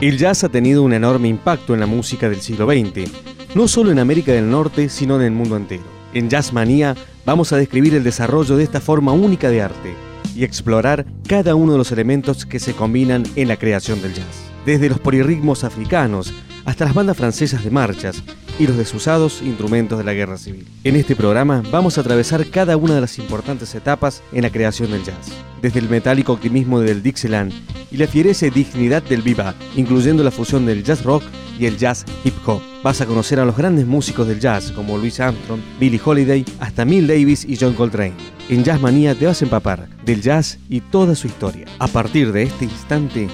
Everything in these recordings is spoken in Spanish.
El jazz ha tenido un enorme impacto en la música del siglo XX, no solo en América del Norte, sino en el mundo entero. En Jazz Manía vamos a describir el desarrollo de esta forma única de arte y explorar cada uno de los elementos que se combinan en la creación del jazz. Desde los polirritmos africanos hasta las bandas francesas de marchas y los desusados instrumentos de la guerra civil. En este programa vamos a atravesar cada una de las importantes etapas en la creación del jazz, desde el metálico optimismo del Dixieland y la fiereza y dignidad del bebop, incluyendo la fusión del jazz rock y el jazz hip hop. Vas a conocer a los grandes músicos del jazz como Louis Armstrong, Billie Holiday, hasta Mill Davis y John Coltrane. En Jazz Manía te vas a empapar del jazz y toda su historia. A partir de este instante,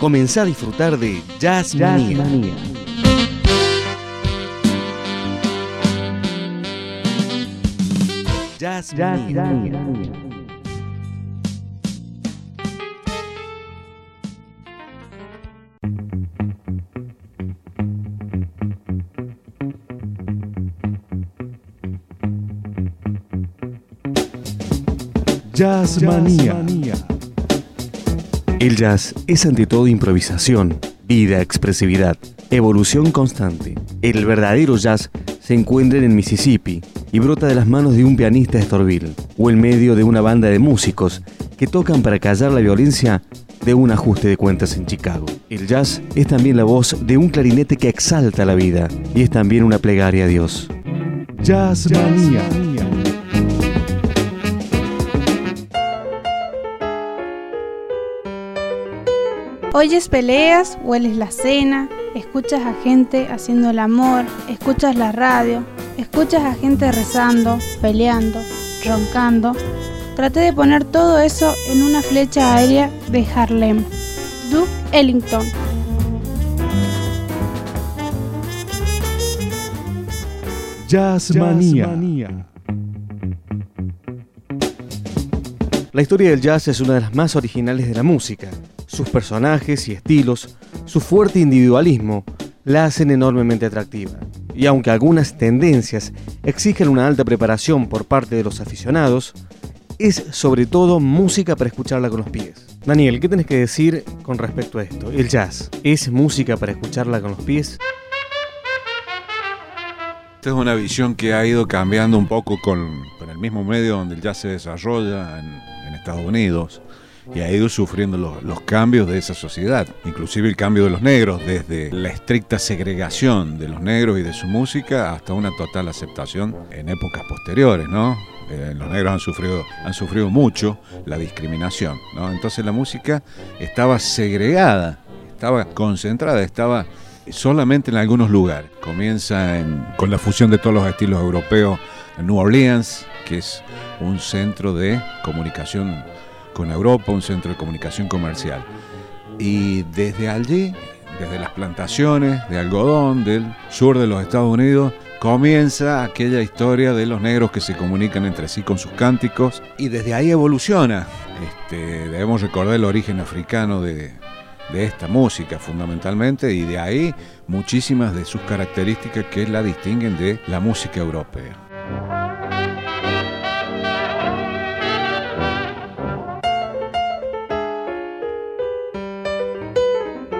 comenzá a disfrutar de Jazz, Manía. Jazz, Manía. Jazz Manía. El jazz es ante todo improvisación, vida, expresividad, evolución constante. El verdadero jazz se encuentra en Mississippi y brota de las manos de un pianista de Estorville o en medio de una banda de músicos que tocan para callar la violencia de un ajuste de cuentas en Chicago. El jazz es también la voz de un clarinete que exalta la vida y es también una plegaria a Dios. Jazz Manía. Oyes peleas, hueles la cena, escuchas a gente haciendo el amor, escuchas la radio, escuchas a gente rezando, peleando, roncando. Traté de poner todo eso en una flecha aérea de Harlem. Duke Ellington. Jazz Manía. La historia del jazz es una de las más originales de la música. Sus personajes y estilos, su fuerte individualismo, la hacen enormemente atractiva. Y aunque algunas tendencias exigen una alta preparación por parte de los aficionados, es sobre todo música para escucharla con los pies. Daniel, ¿qué tenés que decir con respecto a esto? ¿El jazz es música para escucharla con los pies? Esta es una visión que ha ido cambiando un poco con, el mismo medio donde el jazz se desarrolla en Estados Unidos y ha ido sufriendo los, cambios de esa sociedad, inclusive el cambio de los negros, desde la estricta segregación de los negros y de su música hasta una total aceptación en épocas posteriores, ¿no? Eh, los negros han sufrido, han sufrido mucho la discriminación, ¿no? Entonces la música estaba segregada, estaba concentrada, estaba solamente en algunos lugares. Comienza con la fusión de todos los estilos europeos en New Orleans, que es un centro de comunicación con Europa, un centro de comunicación comercial. Y desde allí, desde las plantaciones de algodón del sur de los Estados Unidos, comienza aquella historia de los negros que se comunican entre sí con sus cánticos y desde ahí evoluciona. Este, debemos recordar el origen africano de, de esta música fundamentalmente y de ahí muchísimas de sus características que la distinguen de la música europea.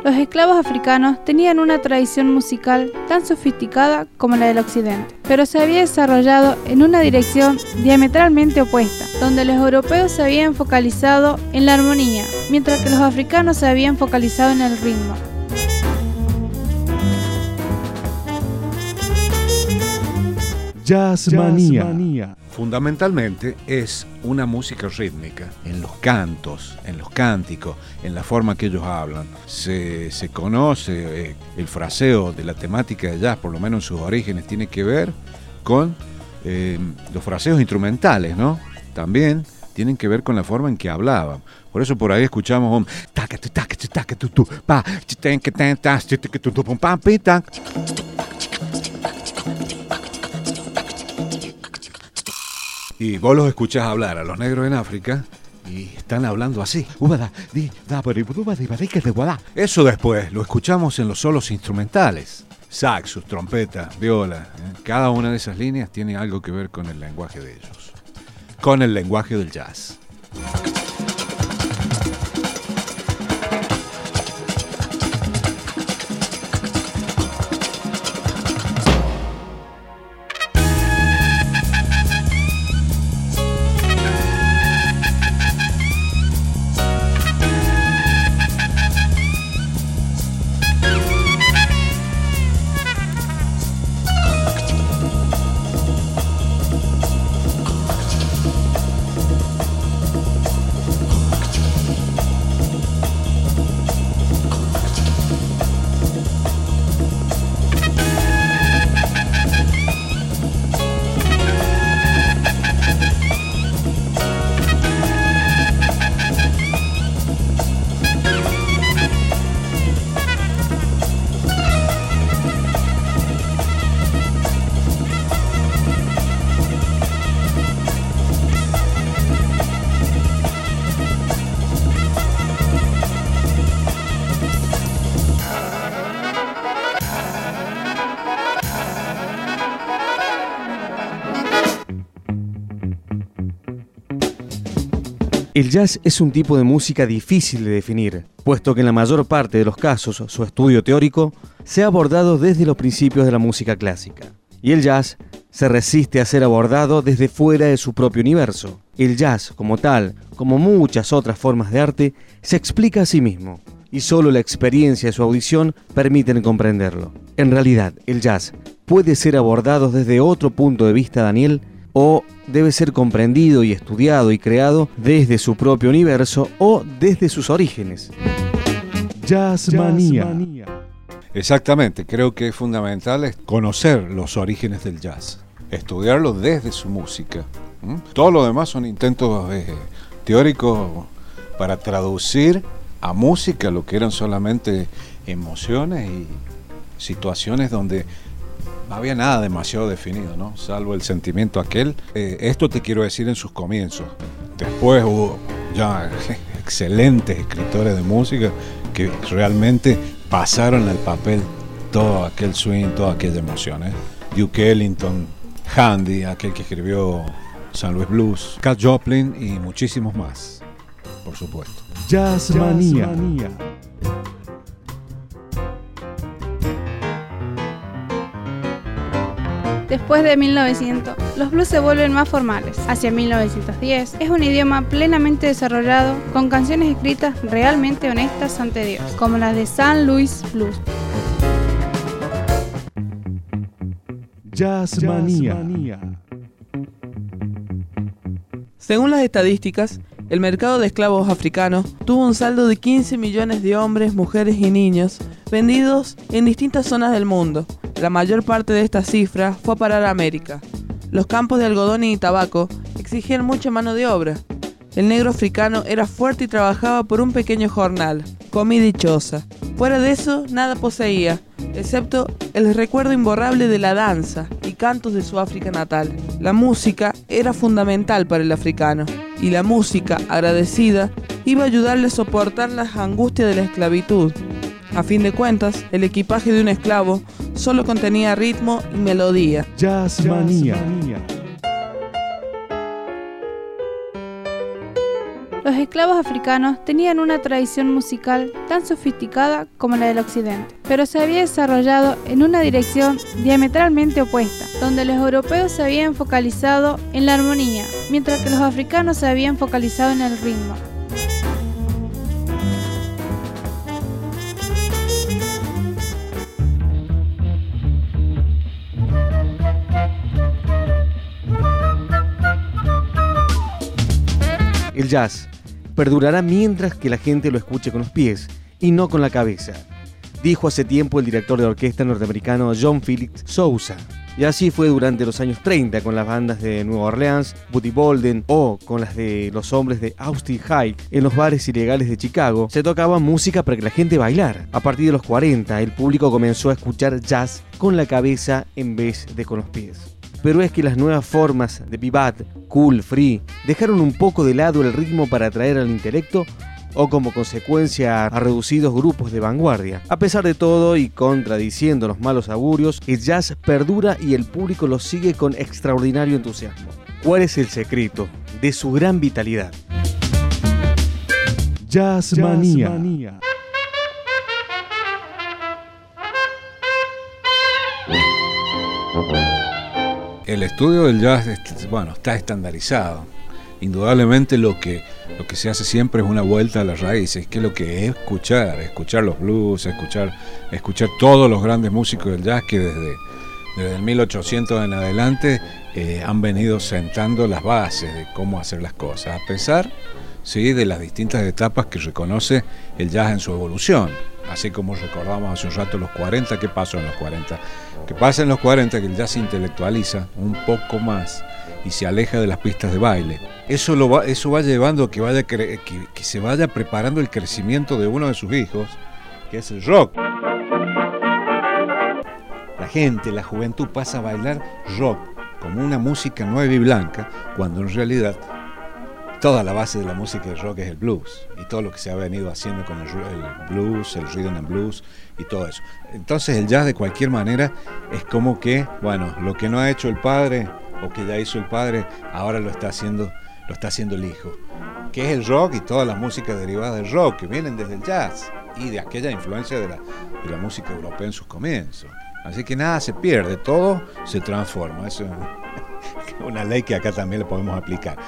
Los esclavos africanos tenían una tradición musical tan sofisticada como la del occidente, pero se había desarrollado en una dirección diametralmente opuesta, donde los europeos se habían focalizado en la armonía, mientras que los africanos se habían focalizado en el ritmo. Jazz Manía. Fundamentalmente es una música rítmica, en los cantos, en los cánticos, en la forma que ellos hablan. Se, conoce eh, el fraseo de la temática de jazz, por lo menos en sus orígenes, tiene que ver con eh, los fraseos instrumentales, ¿no? También tienen que ver con la forma en que hablaban. Por eso por ahí escuchamos un Y vos los escuchás hablar a los negros en África y están hablando así. Eso después lo escuchamos en los solos instrumentales. Saxos, trompetas, viola. ¿eh? Cada una de esas líneas tiene algo que ver con el lenguaje de ellos. Con el lenguaje del jazz. El jazz es un tipo de música difícil de definir, puesto que en la mayor parte de los casos su estudio teórico se ha abordado desde los principios de la música clásica. Y el jazz se resiste a ser abordado desde fuera de su propio universo. El jazz, como tal, como muchas otras formas de arte, se explica a sí mismo, y solo la experiencia de su audición permiten comprenderlo. En realidad, el jazz puede ser abordado desde otro punto de vista, Daniel, o debe ser comprendido y estudiado y creado desde su propio universo o desde sus orígenes. Jazzmanía. Exactamente, creo que es fundamental conocer los orígenes del jazz, estudiarlo desde su música. Todo lo demás son intentos eh, teóricos para traducir a música lo que eran solamente emociones y situaciones donde no había nada demasiado definido, ¿no? Salvo el sentimiento aquel. Eh, esto te quiero decir en sus comienzos. Después hubo ya excelentes escritores de música que realmente pasaron al papel todo aquel swing, todas aquellas emociones. Duke Ellington, Handy, aquel que escribió San Luis Blues, Cat Joplin y muchísimos más, por supuesto. Jazz Manía. Después de 1900, los blues se vuelven más formales. Hacia 1910 es un idioma plenamente desarrollado con canciones escritas realmente honestas ante Dios, como las de San Luis Blues. Jazz Según las estadísticas, el mercado de esclavos africanos tuvo un saldo de 15 millones de hombres, mujeres y niños vendidos en distintas zonas del mundo, la mayor parte de esta cifra fue a parar a América. Los campos de algodón y tabaco exigían mucha mano de obra. El negro africano era fuerte y trabajaba por un pequeño jornal, comida y choza. Fuera de eso, nada poseía, excepto el recuerdo imborrable de la danza y cantos de su África natal. La música era fundamental para el africano, y la música, agradecida, iba a ayudarle a soportar las angustias de la esclavitud. A fin de cuentas, el equipaje de un esclavo solo contenía ritmo y melodía. Jazzmanía. Los esclavos africanos tenían una tradición musical tan sofisticada como la del occidente, pero se había desarrollado en una dirección diametralmente opuesta, donde los europeos se habían focalizado en la armonía, mientras que los africanos se habían focalizado en el ritmo. El jazz perdurará mientras que la gente lo escuche con los pies y no con la cabeza, dijo hace tiempo el director de orquesta norteamericano John Felix Sousa. Y así fue durante los años 30 con las bandas de Nueva Orleans, Buddy Bolden o con las de los hombres de Austin High en los bares ilegales de Chicago. Se tocaba música para que la gente bailara. A partir de los 40 el público comenzó a escuchar jazz con la cabeza en vez de con los pies pero es que las nuevas formas de bebop, cool, free, dejaron un poco de lado el ritmo para atraer al intelecto o como consecuencia a reducidos grupos de vanguardia. A pesar de todo y contradiciendo los malos augurios, el jazz perdura y el público lo sigue con extraordinario entusiasmo. ¿Cuál es el secreto de su gran vitalidad? Jazz Manía. El estudio del jazz bueno, está estandarizado. Indudablemente lo que, lo que se hace siempre es una vuelta a las raíces, que es lo que es escuchar, escuchar los blues, escuchar, escuchar todos los grandes músicos del jazz que desde, desde el 1800 en adelante eh, han venido sentando las bases de cómo hacer las cosas, a pesar ¿sí? de las distintas etapas que reconoce el jazz en su evolución. Así como recordamos hace un rato los 40, ¿qué pasó en los 40? Que pasa en los 40 que el jazz se intelectualiza un poco más y se aleja de las pistas de baile. Eso, lo va, eso va llevando a que, vaya, que, que se vaya preparando el crecimiento de uno de sus hijos, que es el rock. La gente, la juventud pasa a bailar rock como una música nueva y blanca, cuando en realidad toda la base de la música de rock es el blues y todo lo que se ha venido haciendo con el, blues, el rhythm and blues y todo eso. Entonces el jazz de cualquier manera es como que, bueno, lo que no ha hecho el padre o que ya hizo el padre, ahora lo está haciendo, lo está haciendo el hijo. que es el rock y toda la música derivada del rock, que vienen desde el jazz y de aquella influencia de la, la música europea en sus comienzos. Así que nada se pierde, todo se transforma. Eso es una ley que acá también le podemos aplicar.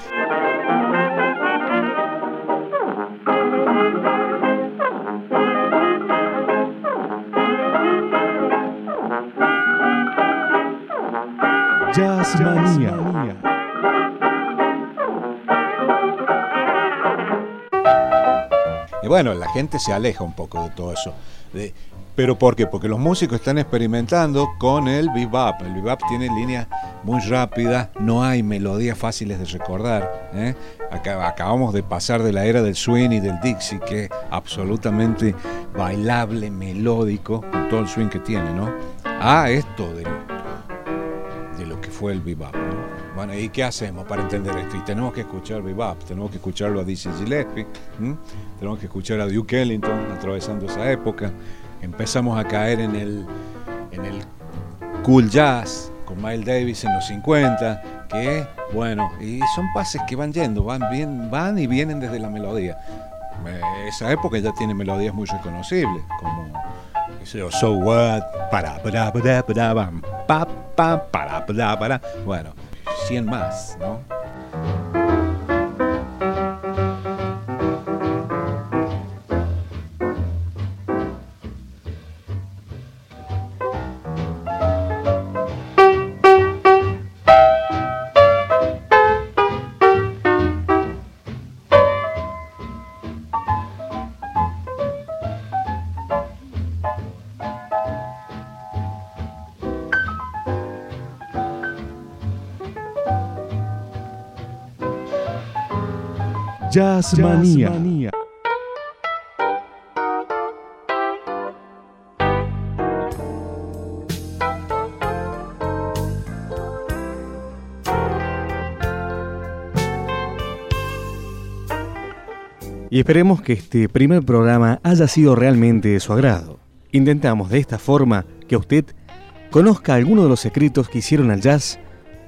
Y bueno, la gente se aleja un poco de todo eso. De- ¿Pero por qué? Porque los músicos están experimentando con el bebop. El bebop tiene líneas muy rápidas, no hay melodías fáciles de recordar. ¿eh? Acabamos de pasar de la era del swing y del Dixie, que es absolutamente bailable, melódico, con todo el swing que tiene, ¿no? A esto del, fue el bebop. ¿no? Bueno, ¿y qué hacemos para entender esto? Y tenemos que escuchar bebop, tenemos que escucharlo a Dizzy Gillespie, tenemos que escuchar a Duke Ellington atravesando esa época. Empezamos a caer en el, en el cool jazz con Miles Davis en los 50, que bueno, y son pases que van yendo, van, bien, van y vienen desde la melodía. Eh, Esa época ya tiene melodías muy reconocibles, como So What, para, para, para, para, bam, pa, pa, para, para, para. Bueno, 100 más, ¿no? Jazz Manía. Y esperemos que este primer programa haya sido realmente de su agrado. Intentamos de esta forma que usted conozca algunos de los secretos que hicieron al jazz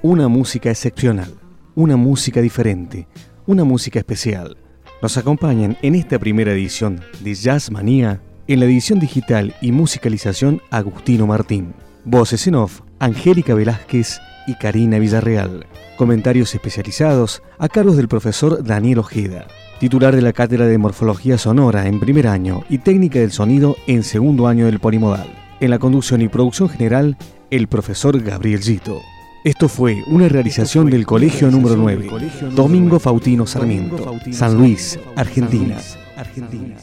una música excepcional, una música diferente, una música especial. Nos acompañan en esta primera edición de Jazz Manía, en la edición digital y musicalización Agustino Martín. Voces en off, Angélica Velázquez y Karina Villarreal. Comentarios especializados a cargos del profesor Daniel Ojeda, titular de la Cátedra de Morfología Sonora en primer año y Técnica del Sonido en segundo año del Polimodal. En la conducción y producción general, el profesor Gabriel Gito. Esto fue una realización del Colegio número 9, Domingo Fautino Sarmiento, San Luis, Argentina. Argentina.